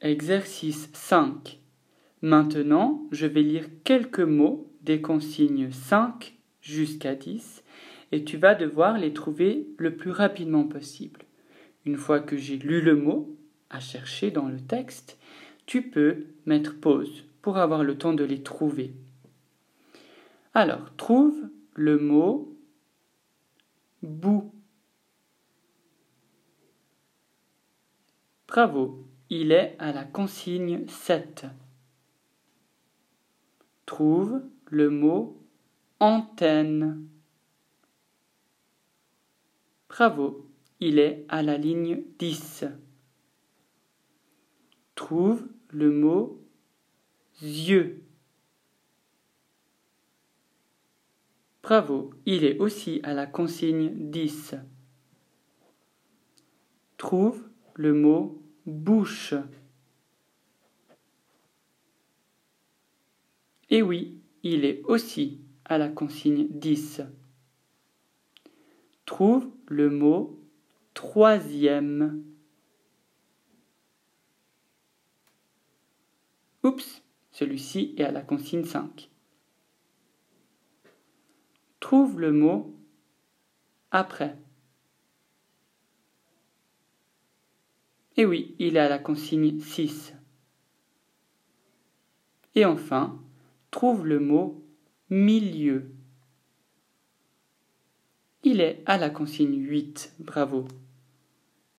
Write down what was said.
Exercice 5. Maintenant, je vais lire quelques mots des consignes 5 jusqu'à 10 et tu vas devoir les trouver le plus rapidement possible. Une fois que j'ai lu le mot à chercher dans le texte, tu peux mettre pause pour avoir le temps de les trouver. Alors, trouve le mot bout. Bravo, il est à la consigne 7. Trouve le mot antenne. Bravo, il est à la ligne 10. Trouve le mot yeux. Bravo, il est aussi à la consigne 10. Trouve le mot bouche. Et oui, il est aussi à la consigne 10. Trouve le mot troisième. Oups, celui-ci est à la consigne 5. Trouve le mot après. Et oui, il est à la consigne 6. Et enfin, trouve le mot milieu. Il est à la consigne 8. Bravo.